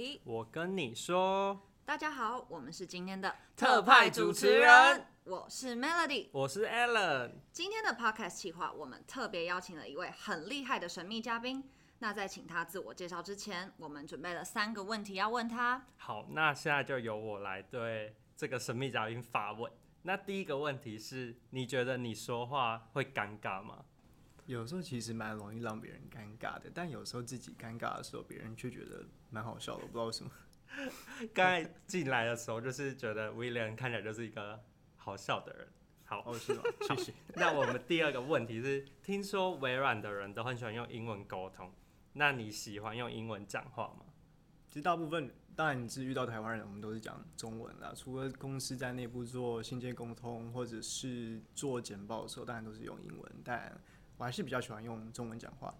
谁？我跟你说，大家好，我们是今天的特派主持人，我是 Melody，我是 Alan。今天的 Podcast 企划，我们特别邀请了一位很厉害的神秘嘉宾。那在请他自我介绍之前，我们准备了三个问题要问他。好，那现在就由我来对这个神秘嘉宾发问。那第一个问题是，你觉得你说话会尴尬吗？有时候其实蛮容易让别人尴尬的，但有时候自己尴尬的时候，别人却觉得蛮好笑的，我不知道为什么。刚才进来的时候，就是觉得 William 看起来就是一个好笑的人。好，哦，是吗？谢谢。那我们第二个问题是，听说微软的人都很喜欢用英文沟通，那你喜欢用英文讲话吗？其实大部分。当然，你是遇到台湾人，我们都是讲中文啦。除了公司在内部做信件沟通，或者是做简报的时候，当然都是用英文。但我还是比较喜欢用中文讲话。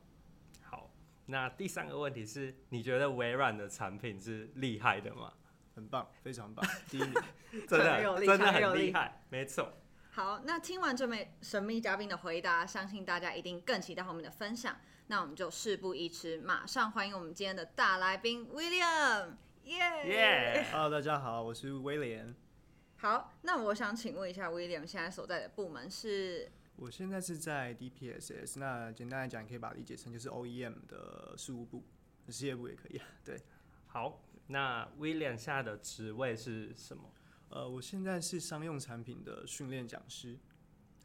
好，那第三个问题是，你觉得微软的产品是厉害的吗？很棒，非常棒，第一名，真的真的很厉害，没错。好，那听完这位神秘嘉宾的回答，相信大家一定更期待后面的分享。那我们就事不宜迟，马上欢迎我们今天的大来宾 William。耶！Hello，大家好，我是威廉。好，那我想请问一下，William 现在所在的部门是？我现在是在 DPSS，那简单来讲，可以把它理解成就是 OEM 的事务部、事业部也可以。对，好，那 William 下的职位是什么？呃，我现在是商用产品的训练讲师。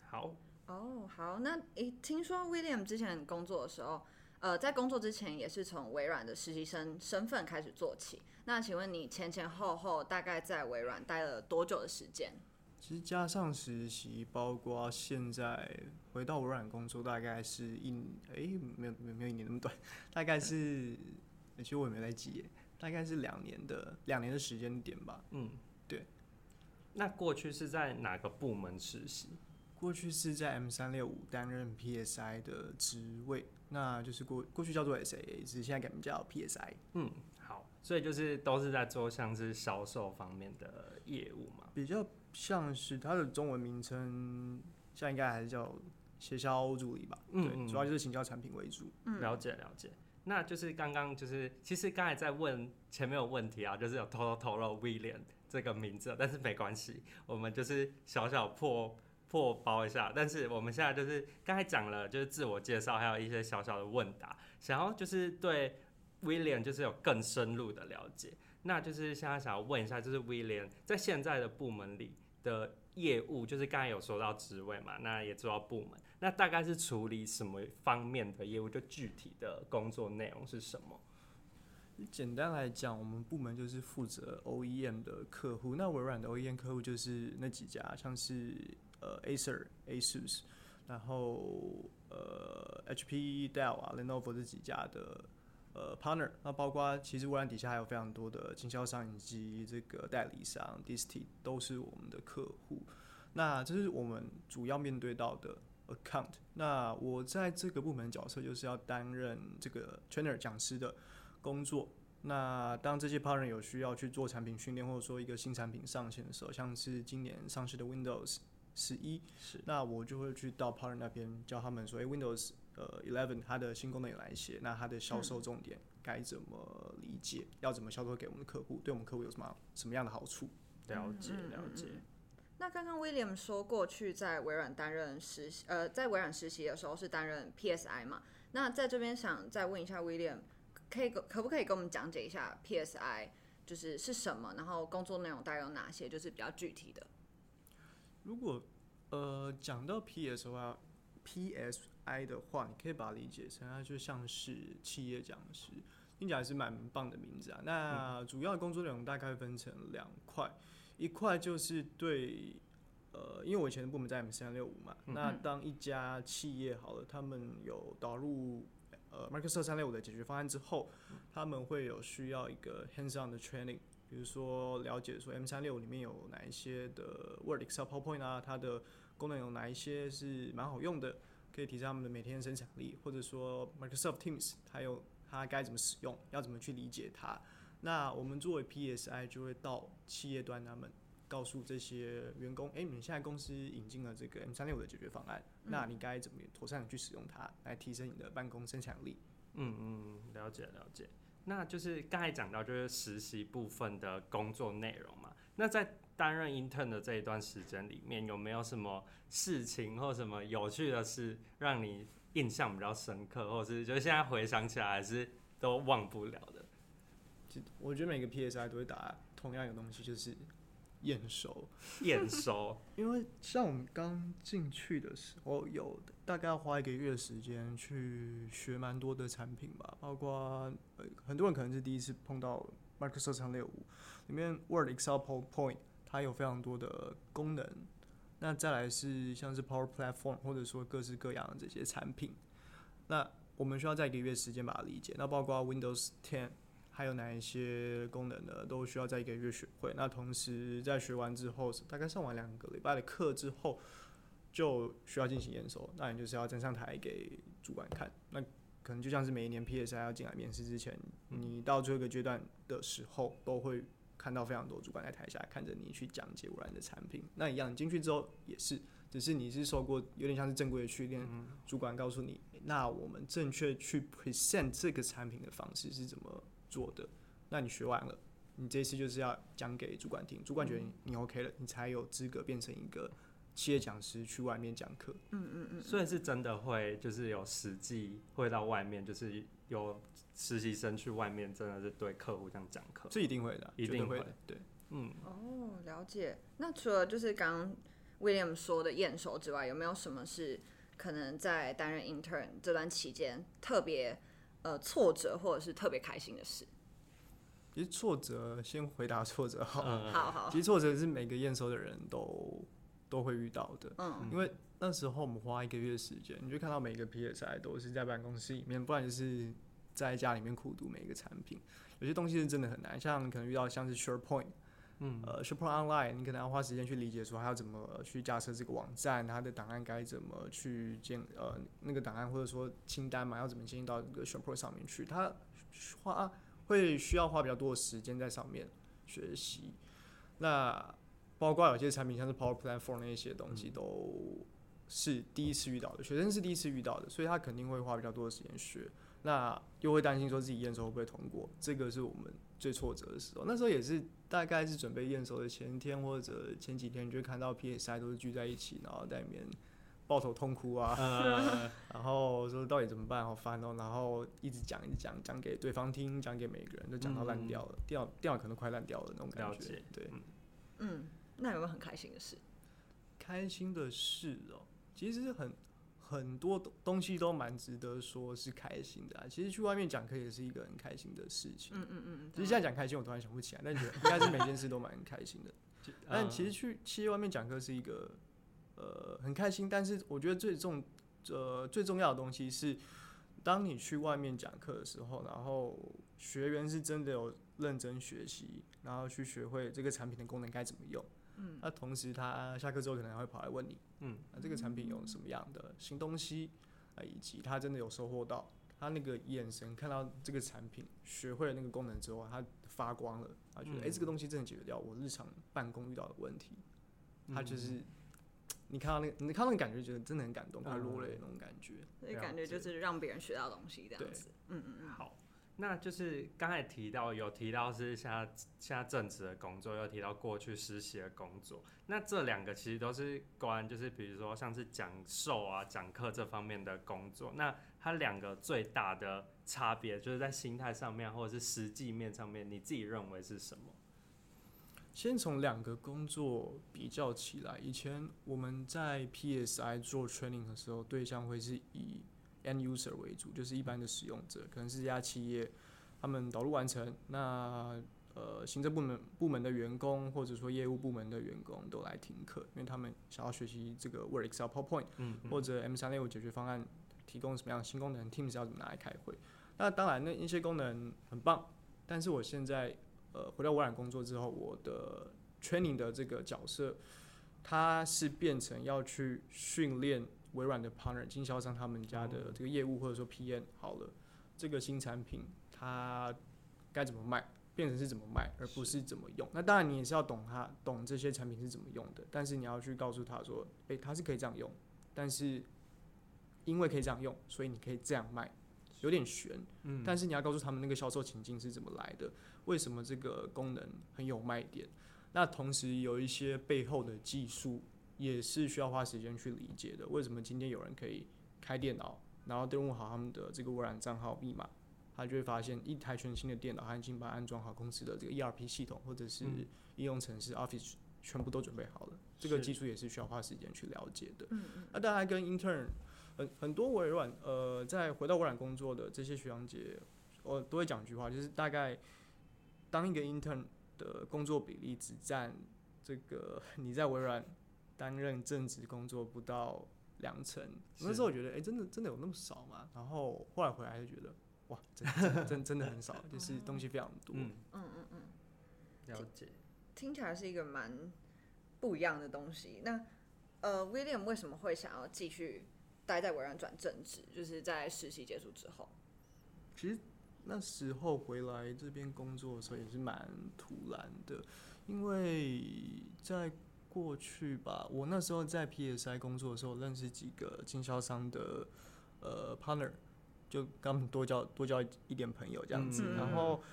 好，哦，oh, 好，那诶、欸，听说 William 之前工作的时候。呃，在工作之前也是从微软的实习生身份开始做起。那请问你前前后后大概在微软待了多久的时间？其实加上实习，包括现在回到微软工作，大概是一哎、欸、没有没有没有一年那么短，大概是其实我也没在记，大概是两年的两年的时间点吧。嗯，对。那过去是在哪个部门实习？过去是在 M 三六五担任 PSI 的职位。那就是过过去叫做 SAA，只是现在改名叫 PSI。嗯，好，所以就是都是在做像是销售方面的业务嘛，比较像是它的中文名称，现在应该还是叫协销助理吧。嗯，对，主要就是行销产品为主。嗯，了解了解。那就是刚刚就是其实刚才在问前面有问题啊，就是有偷偷透露 William 这个名字，但是没关系，我们就是小小破。破包一下，但是我们现在就是刚才讲了，就是自我介绍，还有一些小小的问答，想要就是对 William 就是有更深入的了解。那就是现在想要问一下，就是 William 在现在的部门里的业务，就是刚才有说到职位嘛，那也做到部门，那大概是处理什么方面的业务？就具体的工作内容是什么？简单来讲，我们部门就是负责 OEM 的客户。那微软的 OEM 客户就是那几家，像是。呃，Acer、ASUS，然后呃，HP、Dell 啊，Lenovo 这几家的呃 partner，那包括其实微软底下还有非常多的经销商以及这个代理商 d i s t 都是我们的客户。那这是我们主要面对到的 account。那我在这个部门角色就是要担任这个 trainer 讲师的工作。那当这些 partner 有需要去做产品训练，或者说一个新产品上线的时候，像是今年上市的 Windows。十一是，那我就会去到 partner 那边教他们说，哎，Windows 呃 Eleven 它的新功能有哪一些？那它的销售重点该怎么理解？嗯、要怎么销售给我们的客户？对我们客户有什么什么样的好处？了解了解。那刚刚 William 说过去在微软担任实习，呃，在微软实习的时候是担任 PSI 嘛？那在这边想再问一下 William，可以可不可以跟我们讲解一下 PSI 就是是什么？然后工作内容大概有哪些？就是比较具体的。如果呃讲到 PS 的话，PSI 的话，你可以把它理解成它就像是企业讲师，听起来是蛮棒的名字啊。那主要的工作内容大概分成两块，一块就是对呃，因为我以前的部门在 M 三六五嘛，嗯、那当一家企业好了，他们有导入呃 Microsoft 三六五的解决方案之后，他们会有需要一个 hands-on 的 training。比如说了解说 M 三六里面有哪一些的 Word、Excel、PowerPoint 啊，它的功能有哪一些是蛮好用的，可以提升他们的每天生产力，或者说 Microsoft Teams 它有它该怎么使用，要怎么去理解它。那我们作为 PSI 就会到企业端，他们告诉这些员工，哎、欸，你们现在公司引进了这个 M 三六的解决方案，嗯、那你该怎么妥善的去使用它，来提升你的办公生产力？嗯嗯，了解了解。那就是刚才讲到就是实习部分的工作内容嘛。那在担任 intern 的这一段时间里面，有没有什么事情或什么有趣的事让你印象比较深刻，或是就是现在回想起来还是都忘不了的？我觉得每个 PSI 都会打同样一个东西，就是验收。验收，因为像我们刚进去的时候，有大概要花一个月的时间去学蛮多的产品吧，包括呃很多人可能是第一次碰到 Microsoft 三六五里面 Word、Excel、PowerPoint，它有非常多的功能。那再来是像是 Power Platform，或者说各式各样的这些产品，那我们需要在一个月时间把它理解。那包括 Windows 10。还有哪一些功能呢？都需要在一个月学会。那同时在学完之后，大概上完两个礼拜的课之后，就需要进行验收。那你就是要站上台给主管看。那可能就像是每一年 PSI 要进来面试之前，你到最后一个阶段的时候，都会看到非常多主管在台下看着你去讲解微软的产品。那一样，你进去之后也是，只是你是受过有点像是正规的训练，主管告诉你，那我们正确去 present 这个产品的方式是怎么做的，那你学完了，你这次就是要讲给主管听，主管觉得你 OK 了，你才有资格变成一个企业讲师去外面讲课。嗯嗯嗯。所以是真的会，就是有实际会到外面，就是有实习生去外面，真的是对客户这样讲课。这一定会的，一定会的。对，嗯。哦，了解。那除了就是刚刚 William 说的验收之外，有没有什么是可能在担任 intern 这段期间特别？呃，挫折或者是特别开心的事。其实挫折，先回答挫折好。嗯，好好。其实挫折是每个验收的人都都会遇到的。嗯。因为那时候我们花一个月时间，你就看到每个 PSI 都是在办公室里面，不然就是在家里面苦读每一个产品。有些东西是真的很难，像可能遇到像是 SharePoint。嗯，呃，SharePoint Online，你可能要花时间去理解，说还要怎么去架设这个网站，它的档案该怎么去建，呃，那个档案或者说清单嘛，要怎么进到这个 SharePoint 上面去，它花会需要花比较多的时间在上面学习。那包括有些产品像是 Power Platform 那些东西，都是第一次遇到的，学生是第一次遇到的，所以他肯定会花比较多的时间学。那又会担心说自己验收会不会通过，这个是我们最挫折的时候。那时候也是大概是准备验收的前天或者前几天，就看到 PSI 都是聚在一起，然后在里面抱头痛哭啊，然后说到底怎么办，好烦哦、喔，然后一直讲一直讲，讲给对方听，讲给每个人都讲到烂掉了，电脑电脑可能快烂掉了那种感觉。对，嗯，那有没有很开心的事？开心的事哦、喔，其实很。很多东西都蛮值得说是开心的啊，其实去外面讲课也是一个很开心的事情。嗯嗯嗯。其实现在讲开心，我突然想不起来，但觉得应该是每件事都蛮开心的。但其实去企业外面讲课是一个呃很开心，但是我觉得最重呃最重要的东西是，当你去外面讲课的时候，然后学员是真的有认真学习，然后去学会这个产品的功能该怎么用。嗯，那同时他下课之后可能还会跑来问你，嗯，那这个产品有什么样的新东西啊，以及他真的有收获到，他那个眼神看到这个产品学会了那个功能之后，他发光了，他觉得哎、嗯。欸，这个东西真的解决掉我日常办公遇到的问题，他就是你看到那个，你看到那个感觉，觉得真的很感动，快落泪那种感觉，所以感觉就是让别人学到东西这样子，嗯嗯嗯，好。那就是刚才提到有提到是现在现在正职的工作，又提到过去实习的工作。那这两个其实都是关，就是比如说像是讲授啊、讲课这方面的工作。那它两个最大的差别，就是在心态上面，或者是实际面上面，你自己认为是什么？先从两个工作比较起来，以前我们在 PSI 做 training 的时候，对象会是以 End user 为主，就是一般的使用者，可能是这家企业，他们导入完成，那呃行政部门部门的员工，或者说业务部门的员工都来听课，因为他们想要学习这个 Word、Excel、PowerPoint，或者 M 三六五解决方案提供什么样的新功能，Teams 要怎么拿来开会。那当然，那一些功能很棒，但是我现在呃回到微软工作之后，我的 training 的这个角色，它是变成要去训练。微软的 partner 经销商他们家的这个业务或者说 PM 好了，这个新产品它该怎么卖，变成是怎么卖，而不是怎么用。那当然你也是要懂它，懂这些产品是怎么用的，但是你要去告诉他说，诶，它是可以这样用，但是因为可以这样用，所以你可以这样卖。有点悬。嗯，但是你要告诉他们那个销售情境是怎么来的，为什么这个功能很有卖点。那同时有一些背后的技术也是需要花时间去理解的。为什么今天有人可以开电脑，然后登录好他们的这个微软账号密码，他就会发现一台全新的电脑，他已经把安装好公司的这个 ERP 系统或者是应用程式 Office 全部都准备好了。这个技术也是需要花时间去了解的。那大家跟 intern 很很多微软呃，在回到微软工作的这些学长姐，我都会讲一句话，就是大概当一个 intern 的工作比例只占这个 你在微软担任正职工作不到两成。那时候我觉得，哎、欸，真的真的有那么少吗？然后后来回来就觉得，哇，真真的很少，就是东西非常多。嗯嗯嗯嗯，了解。听起来是一个蛮不一样的东西。那呃，William 为什么会想要继续待在微软转正职？就是在实习结束之后。其实那时候回来这边工作的时候也是蛮突然的，因为在过去吧，我那时候在 PSI 工作的时候认识几个经销商的呃 partner，就跟他们多交多交一点朋友这样子，嗯、然后。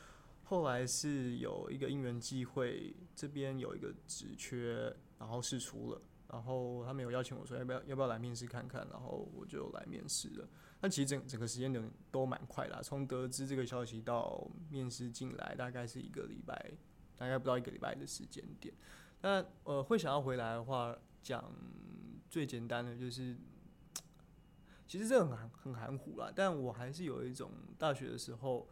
后来是有一个因缘机会，这边有一个职缺，然后试出了，然后他们有邀请我说要不要要不要来面试看看，然后我就来面试了。那其实整整个时间点都蛮快的，从得知这个消息到面试进来，大概是一个礼拜，大概不到一个礼拜的时间点。那呃，会想要回来的话，讲最简单的就是，其实这很很很含糊啦，但我还是有一种大学的时候。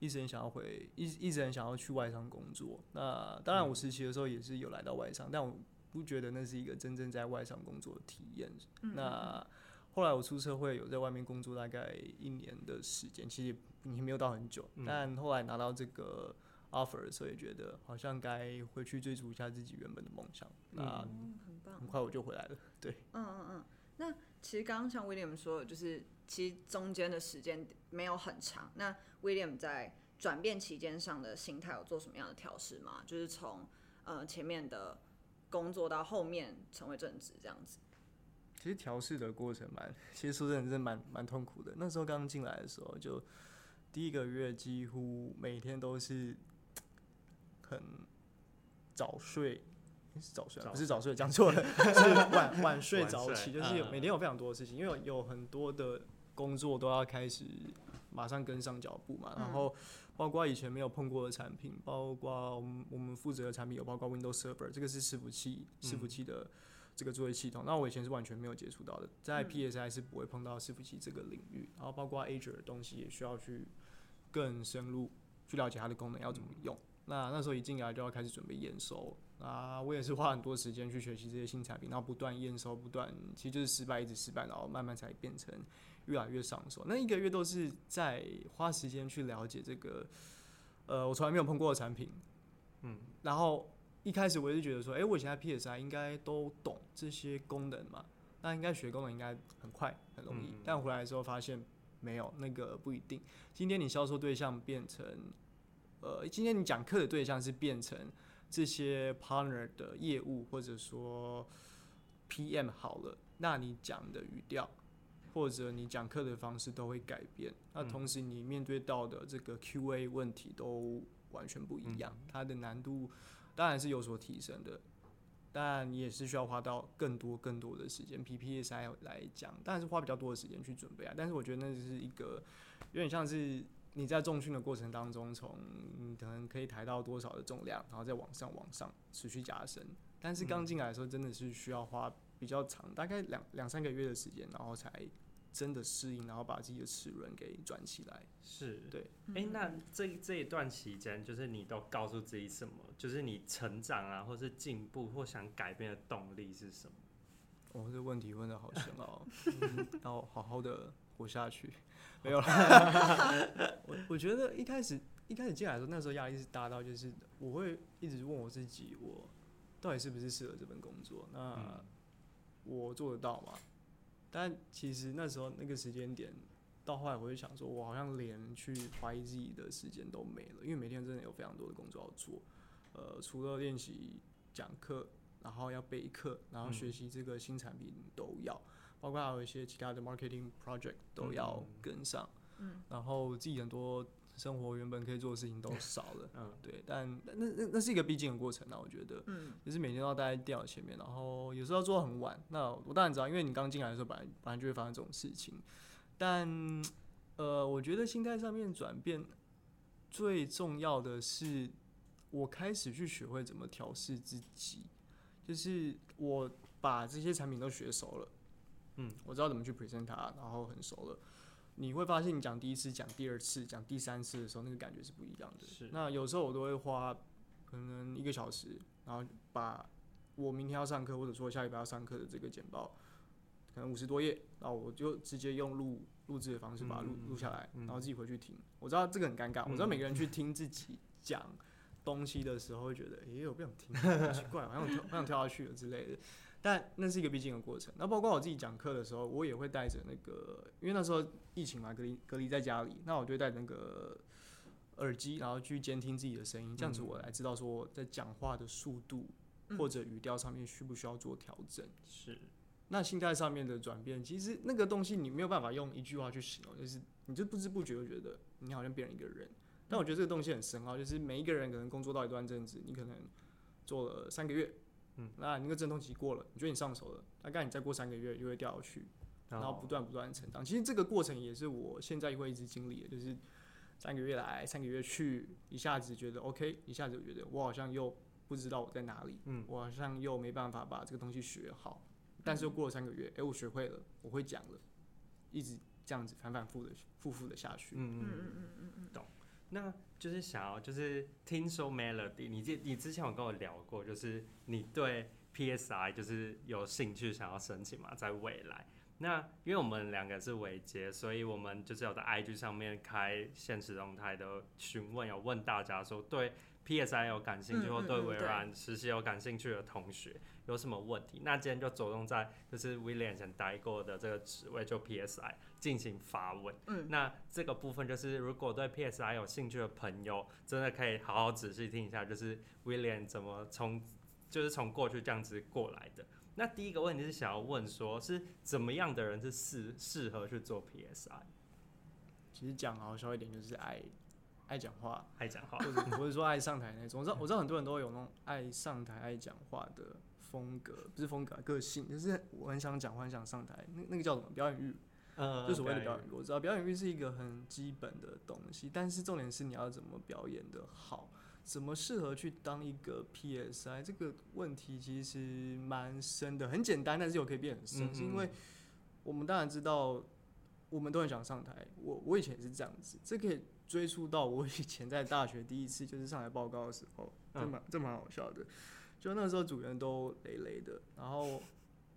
一直很想要回，一一直很想要去外商工作。那当然，我实习的时候也是有来到外商，嗯、但我不觉得那是一个真正在外商工作的体验。嗯、那后来我出社会，有在外面工作大概一年的时间，其实也没有到很久。嗯、但后来拿到这个 offer 的时候，也觉得好像该回去追逐一下自己原本的梦想。嗯、那很棒，很快我就回来了。对，嗯嗯嗯。那其实刚刚像 William 说的，就是其实中间的时间没有很长。那 William 在转变期间上的心态有做什么样的调试吗？就是从呃前面的工作到后面成为正职这样子。其实调试的过程蛮，其实说真的蛮蛮痛苦的。那时候刚进来的时候，就第一个月几乎每天都是很早睡。是早睡，不是早睡，讲错了，是晚晚睡早起，就是有每天有非常多的事情，因为有很多的工作都要开始马上跟上脚步嘛。然后包括以前没有碰过的产品，包括我们我们负责的产品有包括 Windows Server，这个是伺服器伺服器的这个作业系统。那我以前是完全没有接触到的，在 PSI 是不会碰到伺服器这个领域。然后包括 Azure 的东西也需要去更深入去了解它的功能要怎么用。那那时候一进来就要开始准备验收。啊，我也是花很多时间去学习这些新产品，然后不断验收，不断，其实就是失败，一直失败，然后慢慢才变成越来越上手。那一个月都是在花时间去了解这个，呃，我从来没有碰过的产品，嗯，然后一开始我也是觉得说，哎、欸，我以前在 PSI 应该都懂这些功能嘛，那应该学功能应该很快很容易，嗯、但回来的时候发现没有，那个不一定。今天你销售对象变成，呃，今天你讲课的对象是变成。这些 partner 的业务或者说 PM 好了，那你讲的语调或者你讲课的方式都会改变。那同时你面对到的这个 QA 问题都完全不一样，它的难度当然是有所提升的，但你也是需要花到更多更多的时间。P P S I 来讲，当然是花比较多的时间去准备啊。但是我觉得那是一个有点像是。你在重训的过程当中，从可能可以抬到多少的重量，然后再往上往上持续加深。但是刚进来的时候，真的是需要花比较长，大概两两三个月的时间，然后才真的适应，然后把自己的齿轮给转起来。是对。哎、欸，那这这一段期间，就是你都告诉自己什么？就是你成长啊，或是进步，或想改变的动力是什么？哦，这个问题问的好深哦，然后好好的活下去。没有了，我我觉得一开始一开始进来的时候，那时候压力是大到就是我会一直问我自己，我到底是不是适合这份工作？那我做得到吗？但其实那时候那个时间点，到后来我就想说，我好像连去怀疑自己的时间都没了，因为每天真的有非常多的工作要做。呃，除了练习讲课，然后要备课，然后学习这个新产品都要。包括还有一些其他的 marketing project 都要跟上，嗯、嗯，然后自己很多生活原本可以做的事情都少了，嗯，对，但那那那是一个必经的过程啊，我觉得，嗯，就是每天都要待在电脑前面，然后有时候要做到很晚。那我当然知道，因为你刚进来的时候，本来本来就会发生这种事情。但，呃，我觉得心态上面转变最重要的是，我开始去学会怎么调试自己，就是我把这些产品都学熟了。嗯，我知道怎么去 present 它，然后很熟了。你会发现，你讲第一次、讲第二次、讲第三次的时候，那个感觉是不一样的。是。那有时候我都会花可能一个小时，然后把我明天要上课或者说下礼拜要上课的这个简报，可能五十多页，然后我就直接用录录制的方式把它录录下来，然后自己回去听。我知道这个很尴尬，我知道每个人去听自己讲东西的时候会觉得，哎，我不想听，好奇怪，好像跳，好想跳下去了之类的。但那是一个必经的过程。那包括我自己讲课的时候，我也会带着那个，因为那时候疫情嘛，隔离隔离在家里，那我就带那个耳机，然后去监听自己的声音，这样子我来知道说我在讲话的速度或者语调上面需不需要做调整。是。那心态上面的转变，其实那个东西你没有办法用一句话去形容，就是你就不知不觉就觉得你好像变了一个人。但我觉得这个东西很深奥，就是每一个人可能工作到一段阵子，你可能做了三个月。嗯，那你那个阵痛期过了，你觉得你上手了，大概你再过三个月又会掉下去，然后不断不断成长。其实这个过程也是我现在会一直经历的，就是三个月来，三个月去，一下子觉得 OK，一下子觉得我好像又不知道我在哪里，嗯，我好像又没办法把这个东西学好，但是又过了三个月，哎、欸，我学会了，我会讲了，一直这样子反反复的、复复的下去。嗯。嗯嗯嗯嗯嗯，懂。那就是想要，就是听说 Melody，你之你之前有跟我聊过，就是你对 PSI 就是有兴趣想要申请嘛，在未来。那因为我们两个是尾接，所以我们就是有在 IG 上面开现实动态的询问，有问大家说对。PSI 有感兴趣，或对微软实习有感兴趣的同学有什么问题？那今天就着重在就是 William 以前待过的这个职位，就 PSI 进行发问。嗯，那这个部分就是如果对 PSI 有兴趣的朋友，真的可以好好仔细听一下，就是 William 怎么从就是从过去这样子过来的。那第一个问题是想要问说，是怎么样的人是适适合去做 PSI？其实讲好笑一点，就是爱。爱讲话，爱讲话，或者 或者说爱上台那种。我知道，我知道很多人都有那种爱上台、爱讲话的风格，不是风格，个性。就是我很想讲话，很想上台。那那个叫什么？表演欲，嗯，就所谓的表演欲。我知道表演欲是一个很基本的东西，但是重点是你要怎么表演的好，怎么适合去当一个 PSI？这个问题其实蛮深的。很简单，但是又可以变很深，嗯嗯，是因为我们当然知道，我们都很想上台。我我以前也是这样子，这可以。追溯到我以前在大学第一次就是上台报告的时候，这蛮这蛮好笑的。就那时候组员都累累的，然后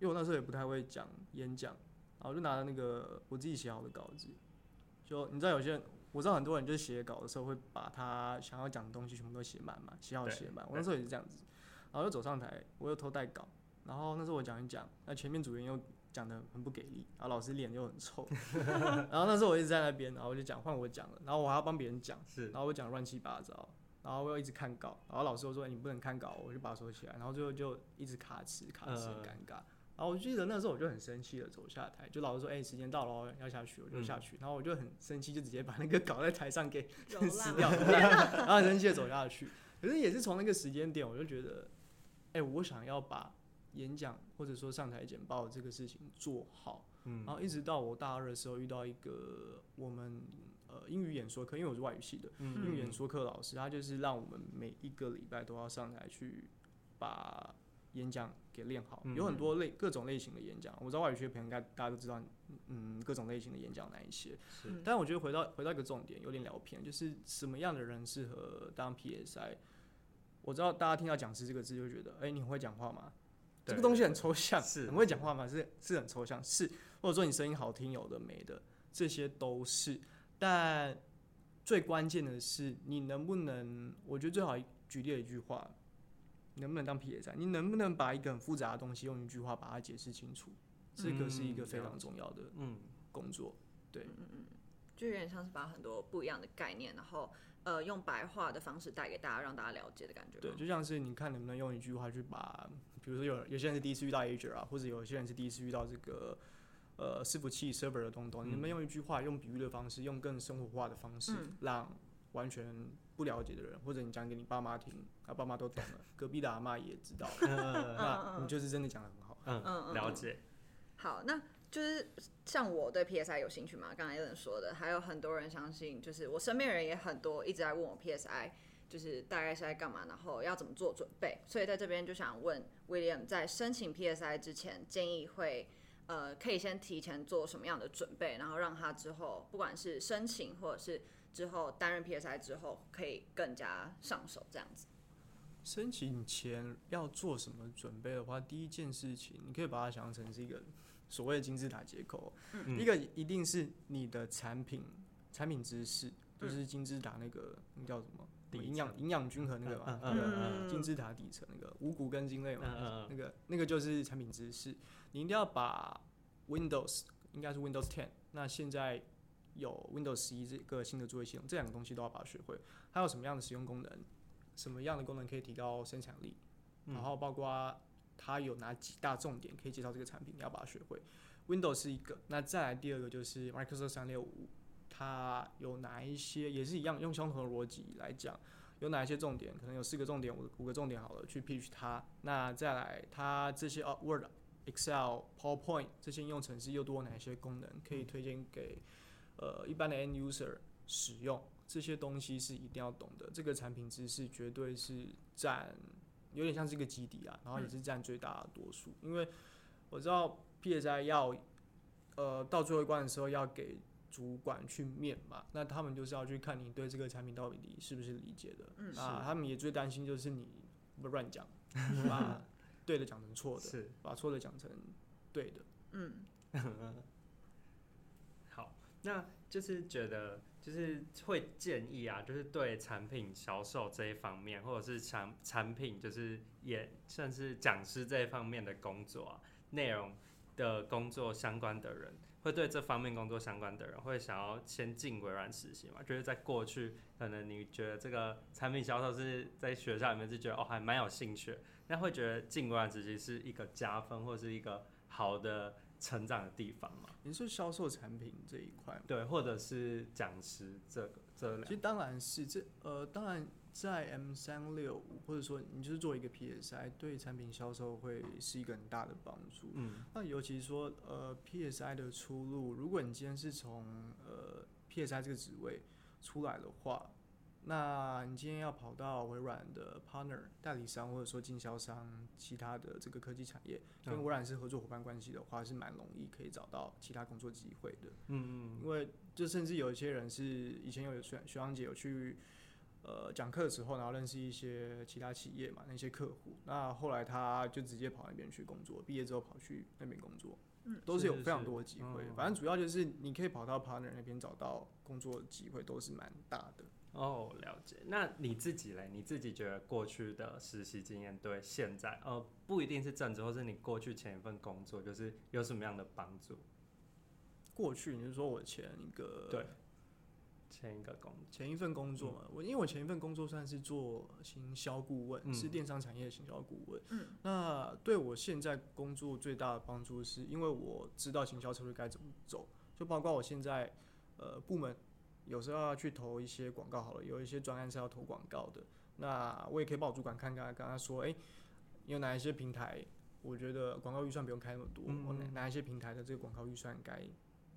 因为我那时候也不太会讲演讲，然后就拿了那个我自己写好的稿子，就你知道有些人，我知道很多人就是写稿的时候会把他想要讲的东西全部都写满嘛，写好写满。我那时候也是这样子，然后就走上台，我又偷带稿，然后那时候我讲一讲，那前面组员又。讲的很不给力，然后老师脸又很臭，然后那时候我一直在那边，然后我就讲换我讲了，然后我还要帮别人讲，是，然后我讲乱七八糟，然后我又一直看稿，然后老师又说、欸、你不能看稿，我就把它收起来，然后最后就一直卡词卡词很尴尬，然后我记得那时候我就很生气的走下台，就老师说哎、欸、时间到了要下去，我就下去，然后我就很生气就直接把那个稿在台上给撕掉，然后很生气的走下去，可是也是从那个时间点我就觉得，哎、欸、我想要把。演讲或者说上台简报这个事情做好，嗯，然后一直到我大二的时候遇到一个我们呃英语演说课，因为我是外语系的，嗯，英语演说课老师他就是让我们每一个礼拜都要上台去把演讲给练好，有很多类各种类型的演讲，我知道外语学的朋友应该大家都知道，嗯，各种类型的演讲哪一些，是，但我觉得回到回到一个重点，有点聊偏，就是什么样的人适合当 PSI？我知道大家听到讲师这个字就会觉得，哎，你很会讲话吗？这个东西很抽象，是很会讲话吗？是是很抽象，是或者说你声音好听，有的没的，这些都是。但最关键的是，你能不能？我觉得最好举例的一句话，能不能当 PSI？你能不能把一个很复杂的东西用一句话把它解释清楚？这个是一个非常重要的嗯工作，对，嗯嗯，就有点像是把很多不一样的概念，然后呃用白话的方式带给大家，让大家了解的感觉。对，就像是你看能不能用一句话去把。比如说有有些人是第一次遇到 Azure 啊，或者有些人是第一次遇到这个呃伺服器 server 的东东，你能不能用一句话，用比喻的方式，用更生活化的方式，嗯、让完全不了解的人，或者你讲给你爸妈听，他爸妈都懂了，隔壁的阿妈也知道，那你就是真的讲的很好。嗯嗯，了解。好，那就是像我对 PSI 有兴趣嘛，刚才有人说的，还有很多人相信，就是我身边人也很多一直在问我 PSI。就是大概是在干嘛，然后要怎么做准备，所以在这边就想问 William，在申请 PSI 之前，建议会呃可以先提前做什么样的准备，然后让他之后不管是申请或者是之后担任 PSI 之后，可以更加上手这样子。申请前要做什么准备的话，第一件事情你可以把它想象成是一个所谓的金字塔结构，嗯、一个一定是你的产品产品知识，就是金字塔那个那叫什么？营养营养均衡那个嘛，那个金字塔底层那个五谷根茎类嘛，那个那个就是产品知识。你一定要把 Windows 应该是 Windows Ten，那现在有 Windows 十一这个新的作业系统，这两个东西都要把它学会。它有什么样的使用功能？什么样的功能可以提高生产力？然后包括它有哪几大重点可以介绍这个产品，你要把它学会。Windows 是一个，那再来第二个就是 Microsoft 三六五。它有哪一些也是一样，用相同的逻辑来讲，有哪一些重点？可能有四个重点，五五个重点好了，去 pitch 它。那再来，它这些哦，Word、Excel、PowerPoint 这些应用程式又多哪一些功能可以推荐给呃一般的 end user 使用？这些东西是一定要懂的。这个产品知识绝对是占有点像是一个基底啊，然后也是占最大的多数。因为我知道 PSI 要呃到最后一关的时候要给。主管去面嘛，那他们就是要去看你对这个产品到底是不是理解的。嗯，啊，他们也最担心就是你不乱讲，把对的讲成错的，是把错的讲成对的。嗯，好，那就是觉得就是会建议啊，就是对产品销售这一方面，或者是产产品就是也算是讲师这一方面的工作啊，内容的工作相关的人。会对这方面工作相关的人，会想要先进微软实习嘛？就是在过去，可能你觉得这个产品销售是在学校里面是觉得哦还蛮有兴趣，那会觉得进微软实习是一个加分或是一个好的成长的地方嘛？你是销售产品这一块？对，或者是讲师这个这两？其实当然是这呃当然。在 M 三六五，或者说你就是做一个 PSI，对产品销售会是一个很大的帮助。嗯，那尤其是说呃 PSI 的出路，如果你今天是从呃 PSI 这个职位出来的话，那你今天要跑到微软的 partner 代理商，或者说经销商，其他的这个科技产业，跟微软是合作伙伴关系的话，是蛮容易可以找到其他工作机会的。嗯嗯，因为就甚至有一些人是以前有学学长姐有去。呃，讲课的时候，然后认识一些其他企业嘛，那些客户，那后来他就直接跑那边去工作，毕业之后跑去那边工作，嗯，都是有非常多的机会。反正主要就是你可以跑到 partner 那边找到工作机会，都是蛮大的。哦，了解。那你自己嘞？你自己觉得过去的实习经验对现在，呃，不一定是正职，或是你过去前一份工作，就是有什么样的帮助？过去你是说我前一个对。前一个工前一份工作嘛，我、嗯、因为我前一份工作算是做行销顾问，嗯、是电商产业的行销顾问。嗯，那对我现在工作最大的帮助是，因为我知道行销策略该怎么走，就包括我现在呃部门有时候要去投一些广告，好了，有一些专案是要投广告的，那我也可以帮我主管看看，跟他说，哎、欸，有哪一些平台，我觉得广告预算不用开那么多，哪哪一些平台的这个广告预算该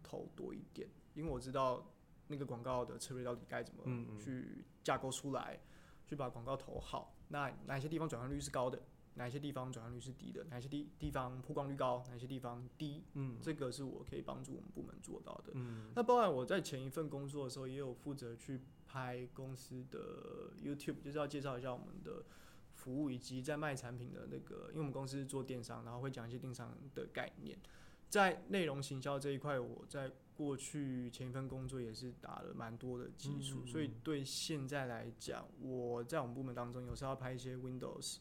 投多一点，因为我知道。那个广告的策略到底该怎么去架构出来，去把广告投好？那哪些地方转换率是高的？哪些地方转换率是低的？哪些地地方曝光率高？哪些地方低？嗯，这个是我可以帮助我们部门做到的。嗯，那包含我在前一份工作的时候，也有负责去拍公司的 YouTube，就是要介绍一下我们的服务以及在卖产品的那个，因为我们公司是做电商，然后会讲一些电商的概念。在内容行销这一块，我在过去前一份工作也是打了蛮多的基础，嗯嗯嗯，所以对现在来讲，我在我们部门当中有时候要拍一些 Windows，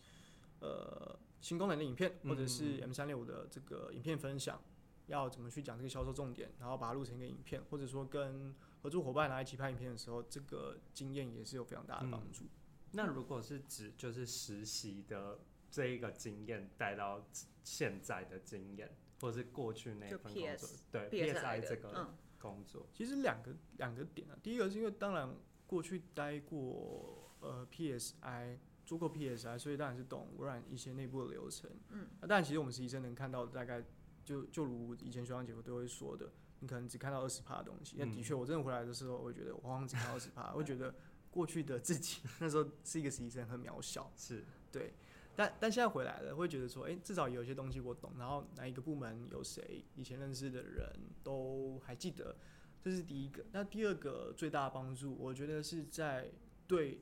呃，新功能的影片，或者是 M 三六五的这个影片分享，要怎么去讲这个销售重点，然后把它录成一个影片，或者说跟合作伙伴来一起拍影片的时候，这个经验也是有非常大的帮助。嗯。那如果是指就是实习的这一个经验带到现在的经验。或者是过去那份工作，PS, 对 PSI 这个工作，嗯、其实两个两个点啊，第一个是因为当然过去待过呃 PSI 做过 PSI，所以当然是懂微软一些内部的流程。嗯，那当然其实我们实习生能看到大概就就如以前学长姐夫都会说的，你可能只看到二十趴的东西。那、嗯、的确，我真的回来的时候，我会觉得我好像只看到二十趴，我会觉得过去的自己 那时候是一个实习生，很渺小。是对。但但现在回来了，会觉得说，哎、欸，至少有些东西我懂，然后哪一个部门有谁，以前认识的人都还记得，这是第一个。那第二个最大的帮助，我觉得是在对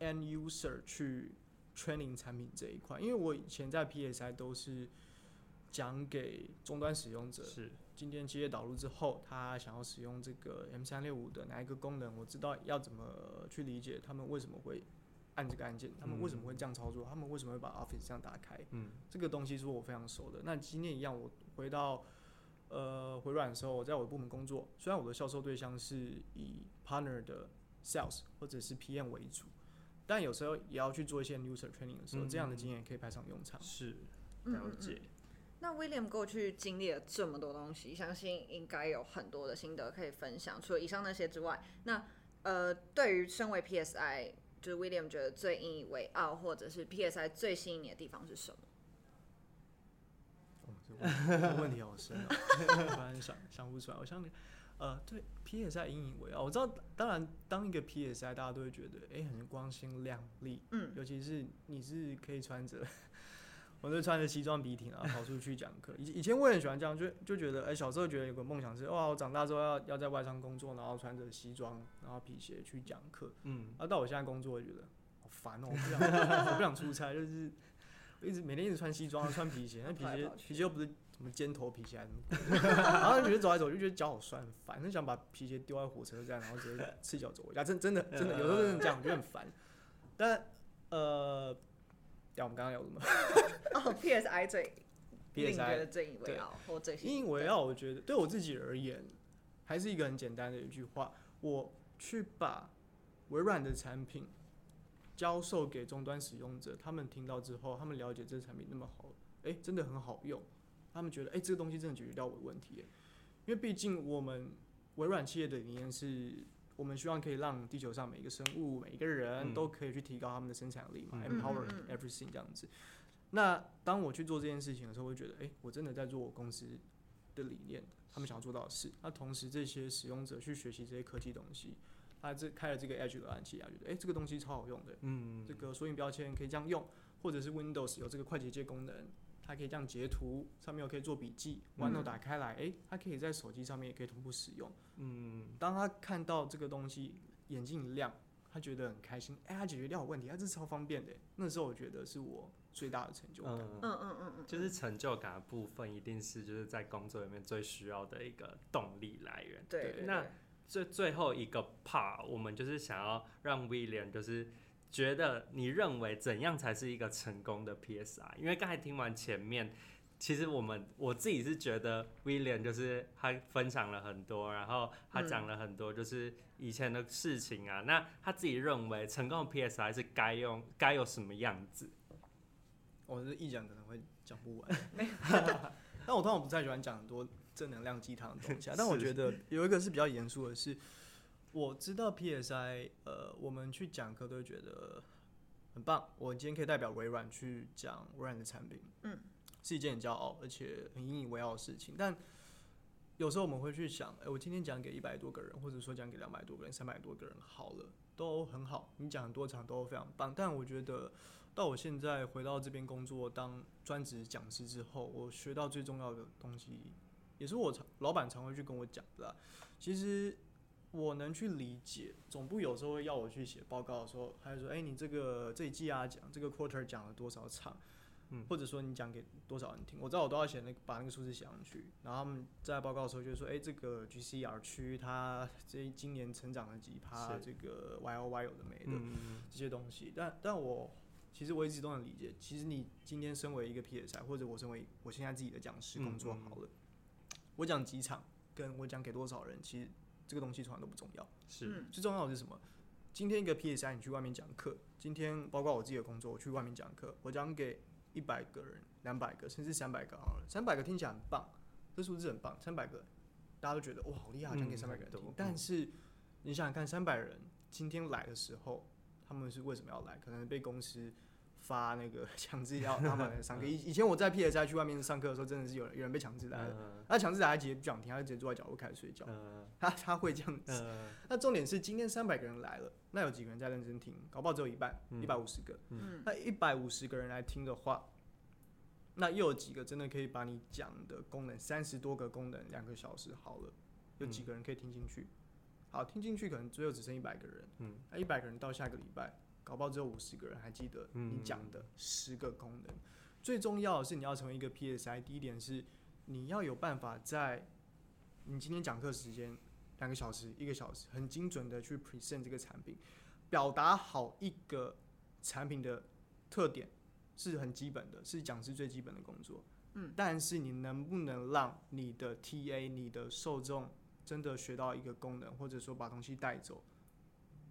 end user 去 training 产品这一块，因为我以前在 PSI 都是讲给终端使用者，是今天企业导入之后，他想要使用这个 M 三六五的哪一个功能，我知道要怎么去理解他们为什么会。按这个按键，他们为什么会这样操作？嗯、他们为什么会把 Office 这样打开？嗯，这个东西是我非常熟的。那今天一样，我回到呃回软的时候，我在我的部门工作，虽然我的销售对象是以 Partner 的 Sales 或者是 PM 为主，但有时候也要去做一些 User Training 的时候，嗯、这样的经验可以派上用场。是，了解。嗯嗯、那 William 过去经历了这么多东西，相信应该有很多的心得可以分享。除了以上那些之外，那呃，对于身为 PSI。就是 William 觉得最引以为傲，或者是 PSI 最吸引你的地方是什么？哦，这问，这问题好深啊，突然想想不出来。我想你，呃，对 PSI 引以为傲，我知道，当然当一个 PSI，大家都会觉得，哎、欸，很光鲜亮丽，嗯，尤其是你是可以穿着。我就穿着西装笔挺啊，跑出去讲课。以以前我也很喜欢这样，就就觉得，哎、欸，小时候觉得有个梦想是，哇，我长大之后要要在外商工作，然后穿着西装，然后皮鞋去讲课。嗯。啊，到我现在工作，我觉得好烦哦、喔，我不想，我不想出差，就是一直每天一直穿西装，穿皮鞋，那皮鞋皮鞋又不是什么尖头皮鞋，然后觉得走来走就觉得脚好酸，很烦，很想把皮鞋丢在火车站，然后直接赤脚走回家。真真的真的，有时候真的这样，我觉得很烦。但呃。我们刚刚聊什么？哦，PSI 最，PSI 最引以为傲，或最引以为傲。我觉得对我自己而言，还是一个很简单的一句话：我去把微软的产品教授给终端使用者，他们听到之后，他们了解这个产品那么好，哎、欸，真的很好用。他们觉得，哎、欸，这个东西真的解决掉我的问题。因为毕竟我们微软企业的理念是。我们希望可以让地球上每一个生物、每一个人都可以去提高他们的生产力嘛、嗯、，empower everything 这样子。那当我去做这件事情的时候，我会觉得，哎、欸，我真的在做我公司的理念，他们想要做到的事。那同时，这些使用者去学习这些科技东西，他这开了这个 Edge 浏览器啊，觉得，哎、欸，这个东西超好用的，嗯，这个索引标签可以这样用，或者是 Windows 有这个快捷键功能。它可以这样截图，上面又可以做笔记，OneNote 打开来，诶、欸，它可以在手机上面也可以同步使用。嗯，当他看到这个东西，眼睛一亮，他觉得很开心，哎、欸，他解决掉我问题，他这是超方便的。那时候我觉得是我最大的成就感。嗯嗯嗯嗯，就是成就感的部分，一定是就是在工作里面最需要的一个动力来源。对，那最最后一个 part，我们就是想要让 William 就是。觉得你认为怎样才是一个成功的 PSI？因为刚才听完前面，其实我们我自己是觉得 William 就是他分享了很多，然后他讲了很多就是以前的事情啊。嗯、那他自己认为成功的 PSI 是该用该有什么样子？我是一讲可能会讲不完。但我通常不太喜欢讲很多正能量鸡汤的东西啊。但我觉得有一个是比较严肃的是。我知道 PSI，呃，我们去讲课都会觉得很棒。我今天可以代表微软去讲微软的产品，嗯，是一件很骄傲而且很引以为傲的事情。但有时候我们会去想，哎、欸，我今天讲给一百多个人，或者说讲给两百多个人、三百多个人，好了，都很好。你讲很多场都非常棒。但我觉得到我现在回到这边工作当专职讲师之后，我学到最重要的东西，也是我常老板常会去跟我讲的。其实。我能去理解，总部有时候会要我去写报告的时候，还是说，哎、欸，你这个这一季啊讲这个 quarter 讲了多少场，嗯，或者说你讲给多少人听，我知道我都要写那个把那个数字写上去。然后他们在报告的时候就说，哎、欸，这个 GCR 区它这今年成长了几趴，这个 Y O Y 有的没的、嗯、这些东西。但但我其实我一直都能理解，其实你今天身为一个 PSI，或者我身为我现在自己的讲师工作好了，嗯嗯、我讲几场，跟我讲给多少人，其实。这个东西从来都不重要，是最重要的是什么？今天一个 PSI，你去外面讲课，今天包括我自己的工作，我去外面讲课，我讲给一百个人、两百个，甚至三百个好了，三百个听起来很棒，这数字很棒，三百个，大家都觉得哇好厉害，讲给三百个人听。嗯、但是你想想看，三百人今天来的时候，他们是为什么要来？可能被公司。发那个 强制要他们来 上课。以以前我在 PSI 去外面上课的时候，真的是有人有人被强制来的。那强制来，他直接不想听，他就直接坐在角落开始睡觉。他他会这样子。那重点是今天三百个人来了，那有几个人在认真听？搞不好只有一半，一百五十个。那一百五十个人来听的话，那又有几个真的可以把你讲的功能，三十多个功能，两个小时好了，有几个人可以听进去？好，听进去可能最后只剩一百个人。那一百个人到下个礼拜。搞不好只有五十个人还记得你讲的十个功能。嗯、最重要的是你要成为一个 PSI。第一点是你要有办法在你今天讲课时间两个小时、一个小时，很精准的去 present 这个产品，表达好一个产品的特点是很基本的，是讲师最基本的工作。嗯，但是你能不能让你的 TA、你的受众真的学到一个功能，或者说把东西带走？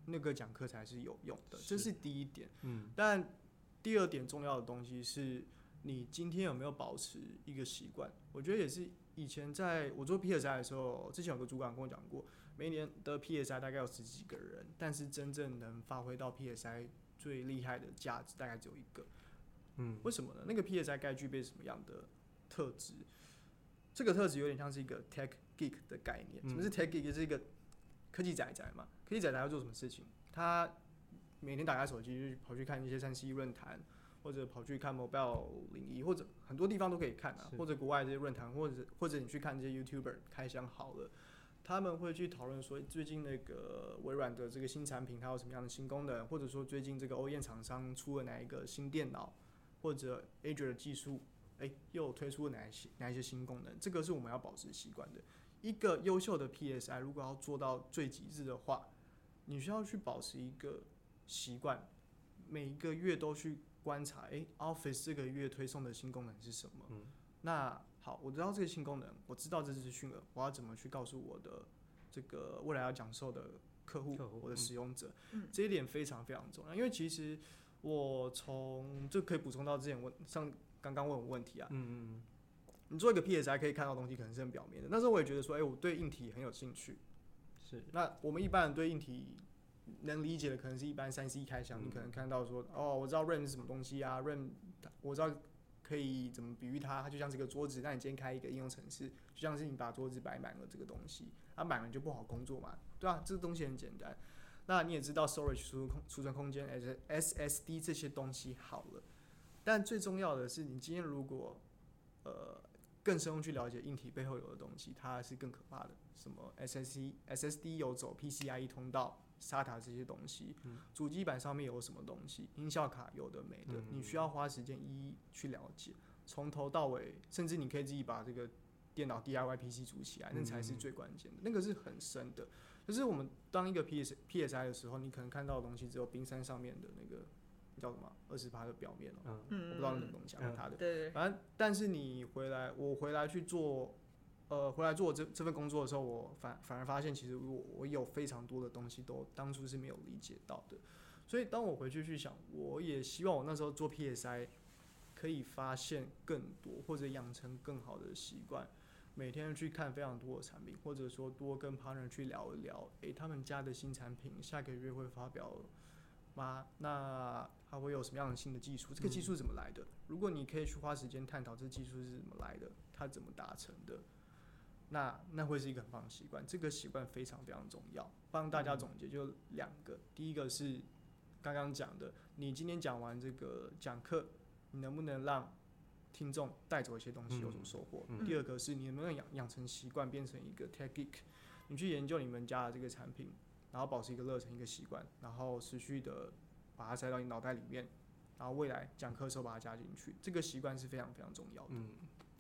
那个讲课才是有用的，这是第一点。嗯，但第二点重要的东西是你今天有没有保持一个习惯？我觉得也是。以前在我做 PSI 的时候，之前有个主管跟我讲过，每年的 PSI 大概有十几个人，但是真正能发挥到 PSI 最厉害的价值大概只有一个。嗯，为什么呢？那个 PSI 该具备什么样的特质？这个特质有点像是一个 Tech Geek 的概念。什么是 Tech Geek？是一个科技仔仔嘛，科技仔仔要做什么事情？他每天打开手机就跑去看一些三 C 论坛，或者跑去看 Mobile 零一或者很多地方都可以看啊，或者国外这些论坛，或者或者你去看这些 YouTuber 开箱好了，他们会去讨论说最近那个微软的这个新产品它有什么样的新功能，或者说最近这个 OEM 厂商出了哪一个新电脑，或者 Azure 的技术，哎、欸，又推出了哪一些哪一些新功能，这个是我们要保持习惯的。一个优秀的 PSI 如果要做到最极致的话，你需要去保持一个习惯，每一个月都去观察，哎、欸，Office 这个月推送的新功能是什么？嗯、那好，我知道这个新功能，我知道这资讯了，我要怎么去告诉我的这个未来要讲授的客户、我的使用者？嗯、这一点非常非常重要，因为其实我从这可以补充到之前问像刚刚问我问题啊，嗯嗯。你做一个 PSI 可以看到东西可能是很表面的，那时候我也觉得说，哎、欸，我对硬体很有兴趣。是。那我们一般人对硬体能理解的，可能是一般三 C 开箱，嗯、你可能看到说，哦，我知道 RAM 是什么东西啊，RAM，我知道可以怎么比喻它，它就像是个桌子。那你今天开一个应用程式，就像是你把桌子摆满了这个东西，它满了就不好工作嘛，对啊，这个东西很简单。那你也知道 storage 储储存空间 SSD 这些东西好了，但最重要的是，你今天如果呃。更深入去了解硬体背后有的东西，它是更可怕的。什么 SSD、SSD 有走 PCIe 通道、SATA 这些东西，主机板上面有什么东西，音效卡有的没的，你需要花时间一一去了解，从头到尾，甚至你可以自己把这个电脑 DIY PC 组起来，那才是最关键的。那个是很深的。就是我们当一个 PS PSI 的时候，你可能看到的东西只有冰山上面的那个。叫什么？二十趴的表面哦、喔，嗯、我不知道你怎么讲他的。嗯、对，对，对，反正，但是你回来，我回来去做，呃，回来做这这份工作的时候，我反反而发现，其实我我有非常多的东西都当初是没有理解到的。所以，当我回去去想，我也希望我那时候做 PSI 可以发现更多，或者养成更好的习惯，每天去看非常多的产品，或者说多跟 partner 去聊一聊，诶、欸，他们家的新产品下个月会发表吗？那它会有什么样的新的技术？这个技术怎么来的？如果你可以去花时间探讨这技术是怎么来的，它怎么达成的，那那会是一个很棒的习惯。这个习惯非常非常重要。帮大家总结就两个，第一个是刚刚讲的，你今天讲完这个讲课，你能不能让听众带走一些东西有所收获？第二个是你能不能养养成习惯，变成一个 tech geek，你去研究你们家的这个产品。然后保持一个热忱，一个习惯，然后持续的把它塞到你脑袋里面，然后未来讲课的时候把它加进去，这个习惯是非常非常重要的。嗯，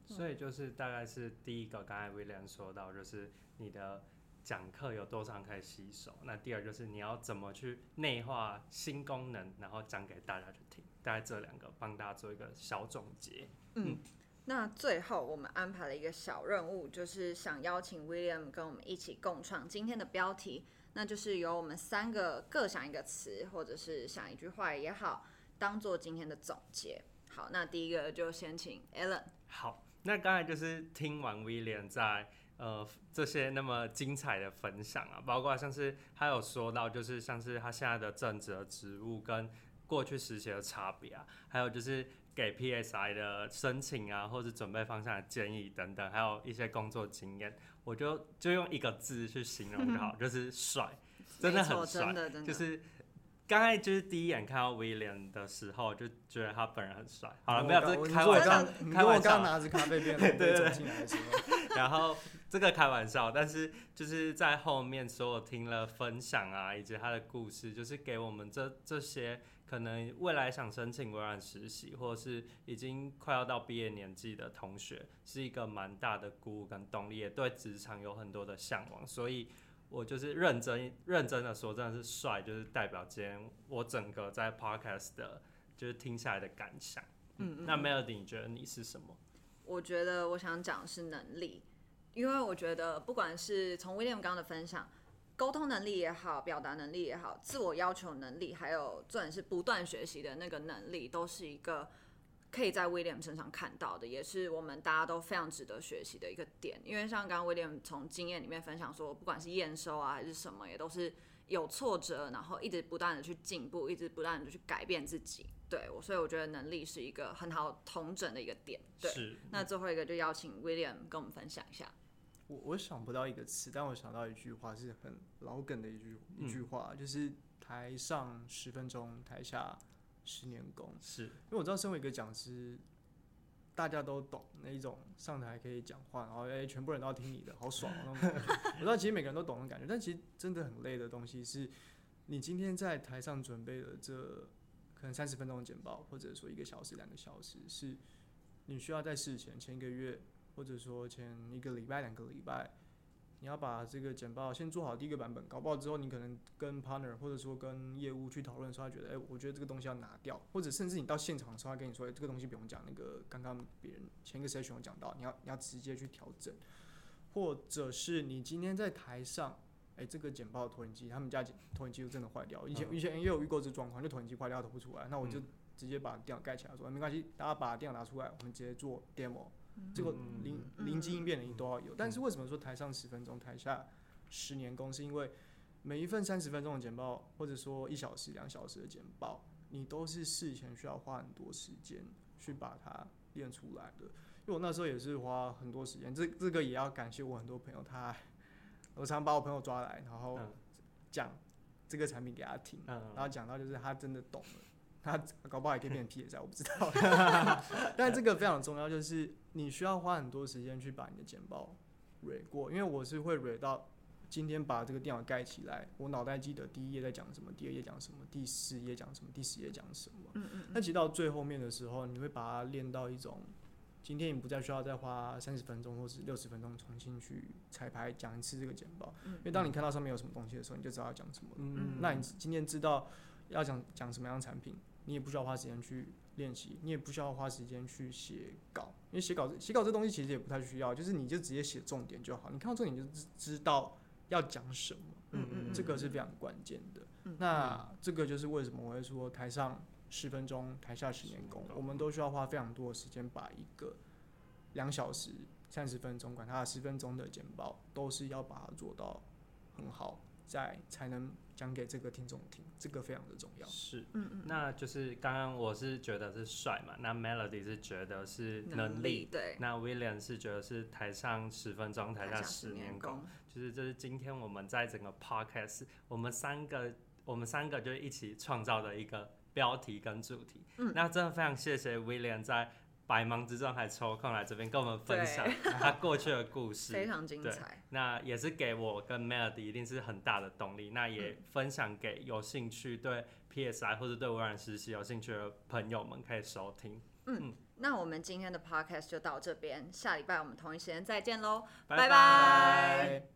所以就是大概是第一个，刚才 William 说到，就是你的讲课有多少可以吸收。那第二就是你要怎么去内化新功能，然后讲给大家去听。大概这两个帮大家做一个小总结。嗯，嗯，那最后我们安排了一个小任务，就是想邀请 William 跟我们一起共创今天的标题。那就是由我们三个各想一个词，或者是想一句话也好，当做今天的总结。好，那第一个就先请 Alan。好，那刚才就是听完威廉在呃这些那么精彩的分享啊，包括像是他有说到，就是像是他现在的正职的职务跟过去实习的差别啊，还有就是给 PSI 的申请啊，或者准备方向的建议等等，还有一些工作经验，我就就用一个字去形容就好，就是帅，真的很帅，就是。刚才就是第一眼看到威廉的时候，就觉得他本人很帅。好了，没有，这是开玩笑。你跟我刚拿着咖啡杯 对对对。然后这个开玩笑，但是就是在后面所有听了分享啊，以及他的故事，就是给我们这这些可能未来想申请微软实习，或者是已经快要到毕业年纪的同学，是一个蛮大的鼓舞跟动力，也对职场有很多的向往，所以。我就是认真认真的说，真的是帅，就是代表今天我整个在 podcast 的，就是听下来的感想。嗯，嗯，那 Melody，你觉得你是什么？我觉得我想讲的是能力，因为我觉得不管是从 William 刚刚的分享，沟通能力也好，表达能力也好，自我要求能力，还有重点是不断学习的那个能力，都是一个。可以在威廉身上看到的，也是我们大家都非常值得学习的一个点。因为像刚刚威廉从经验里面分享说，不管是验收啊还是什么，也都是有挫折，然后一直不断的去进步，一直不断的去改变自己。对我，所以我觉得能力是一个很好统整的一个点。对，是。那最后一个就邀请威廉跟我们分享一下。我我想不到一个词，但我想到一句话是很老梗的一句一句话，嗯、就是台上十分钟，台下。十年功是，因为我知道身为一个讲师，大家都懂那一种上台可以讲话，然后哎、欸，全部人都要听你的，好爽那种感觉。我知道其实每个人都懂的感觉，但其实真的很累的东西是，你今天在台上准备的这可能三十分钟的简报，或者说一个小时、两个小时，是你需要在事前前一个月，或者说前一个礼拜、两个礼拜。你要把这个简报先做好第一个版本，搞不好之后你可能跟 partner 或者说跟业务去讨论的时候，他觉得，哎、欸，我觉得这个东西要拿掉，或者甚至你到现场的时候，他跟你说，哎、欸，这个东西不用讲，那个刚刚别人前一个 session 有讲到，你要你要直接去调整，或者是你今天在台上，哎、欸，这个简报投影机他们家投影机就真的坏掉，以前以前也有遇过这状况，就投影机坏掉投不出来，那我就直接把电脑盖起来说，说没关系，大家把电脑拿出来，我们直接做 demo，这个临临机应变能力都要有，但是为什么说台上十分钟，台下十年功？是因为每一份三十分钟的简报，或者说一小时、两小时的简报，你都是事前需要花很多时间去把它练出来的。因为我那时候也是花很多时间，这这个也要感谢我很多朋友，他我常把我朋友抓来，然后讲这个产品给他听，然后讲到就是他真的懂了，他搞不好也可以变成 PSI，我不知道。但这个非常重要，就是你需要花很多时间去把你的简报 read 过，因为我是会 read 到。今天把这个电脑盖起来，我脑袋记得第一页在讲什么，第二页讲什么，第四页讲什么，第十页讲什么。嗯嗯。那其实到最后面的时候，你会把它练到一种，今天你不再需要再花三十分钟或是六十分钟重新去彩排讲一次这个简报。嗯。因为当你看到上面有什么东西的时候，你就知道要讲什么。嗯嗯。那你今天知道要讲讲什么样的产品，你也不需要花时间去练习，你也不需要花时间去写稿，因为写稿写稿这东西其实也不太需要，就是你就直接写重点就好。你看到重点你就知知道。要讲什么？嗯嗯，这个是非常关键的。嗯、那这个就是为什么我会说台上十分钟，台下十年功。我们都需要花非常多的时间，把一个两小时、三十分钟，管它十分钟的简报，都是要把它做到很好，再才能。讲给这个听众听，这个非常的重要。是，嗯嗯，那就是刚刚我是觉得是帅嘛，那 Melody 是觉得是能力，能力对，那 William 是觉得是台上十分钟，台下十年功，就是这是今天我们在整个 Podcast，我们三个我们三个就一起创造的一个标题跟主题。嗯，那真的非常谢谢 William 在。百忙之中还抽空来这边跟我们分享 他过去的故事，非常精彩。那也是给我跟 Melody 一定是很大的动力。那也分享给有兴趣对 PSI 或者对微软实习有兴趣的朋友们可以收听。嗯，嗯，那我们今天的 Podcast 就到这边，下礼拜我们同一时间再见喽，拜拜。